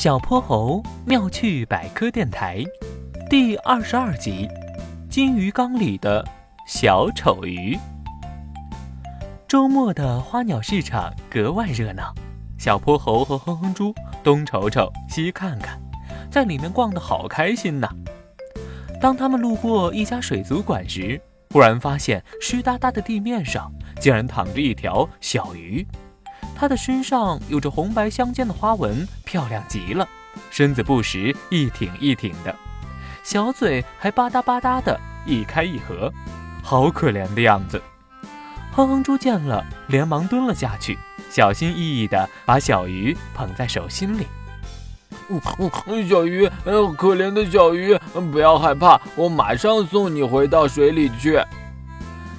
小泼猴妙趣百科电台第二十二集：金鱼缸里的小丑鱼。周末的花鸟市场格外热闹，小泼猴和哼哼猪东瞅瞅西看看，在里面逛得好开心呐。当他们路过一家水族馆时，忽然发现湿哒哒的地面上竟然躺着一条小鱼。它的身上有着红白相间的花纹，漂亮极了。身子不时一挺一挺的，小嘴还吧嗒吧嗒的一开一合，好可怜的样子。哼哼猪见了，连忙蹲了下去，小心翼翼地把小鱼捧在手心里。小鱼，可怜的小鱼，不要害怕，我马上送你回到水里去。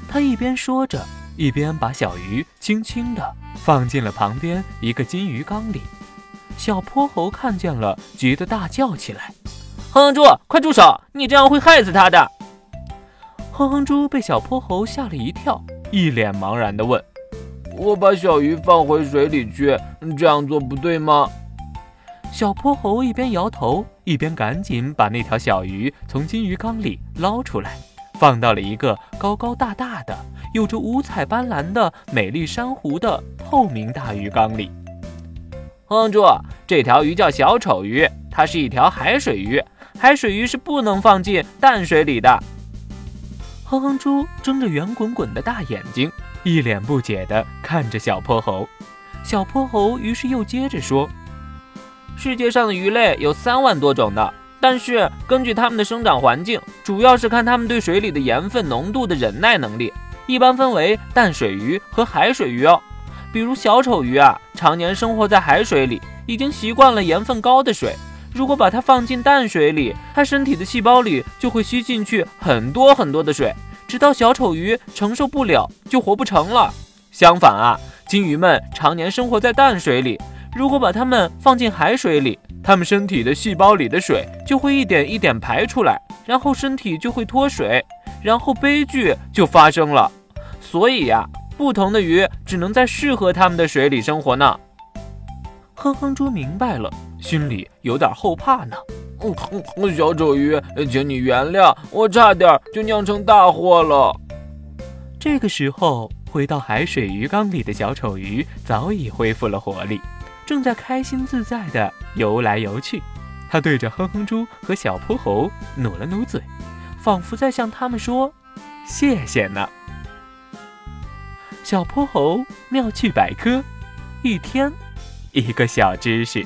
他一边说着，一边把小鱼轻轻地。放进了旁边一个金鱼缸里，小泼猴看见了，急得大叫起来：“哼哼猪，快住手！你这样会害死它的！”哼哼猪被小泼猴吓了一跳，一脸茫然地问：“我把小鱼放回水里去，这样做不对吗？”小泼猴一边摇头，一边赶紧把那条小鱼从金鱼缸里捞出来，放到了一个高高大大的。有着五彩斑斓的美丽珊瑚的透明大鱼缸里，哼哼猪，这条鱼叫小丑鱼，它是一条海水鱼。海水鱼是不能放进淡水里的。哼哼猪睁着圆滚滚的大眼睛，一脸不解地看着小泼猴。小泼猴于是又接着说：“世界上的鱼类有三万多种呢，但是根据它们的生长环境，主要是看它们对水里的盐分浓度的忍耐能力。”一般分为淡水鱼和海水鱼哦，比如小丑鱼啊，常年生活在海水里，已经习惯了盐分高的水。如果把它放进淡水里，它身体的细胞里就会吸进去很多很多的水，直到小丑鱼承受不了，就活不成了。相反啊，金鱼们常年生活在淡水里，如果把它们放进海水里，它们身体的细胞里的水就会一点一点排出来，然后身体就会脱水，然后悲剧就发生了。所以呀，不同的鱼只能在适合它们的水里生活呢。哼哼猪明白了，心里有点后怕呢。嗯，小丑鱼，请你原谅，我差点就酿成大祸了。这个时候，回到海水鱼缸里的小丑鱼早已恢复了活力，正在开心自在地游来游去。它对着哼哼猪和小泼猴努了努嘴，仿佛在向他们说：“谢谢呢。”小泼猴妙趣百科，一天一个小知识。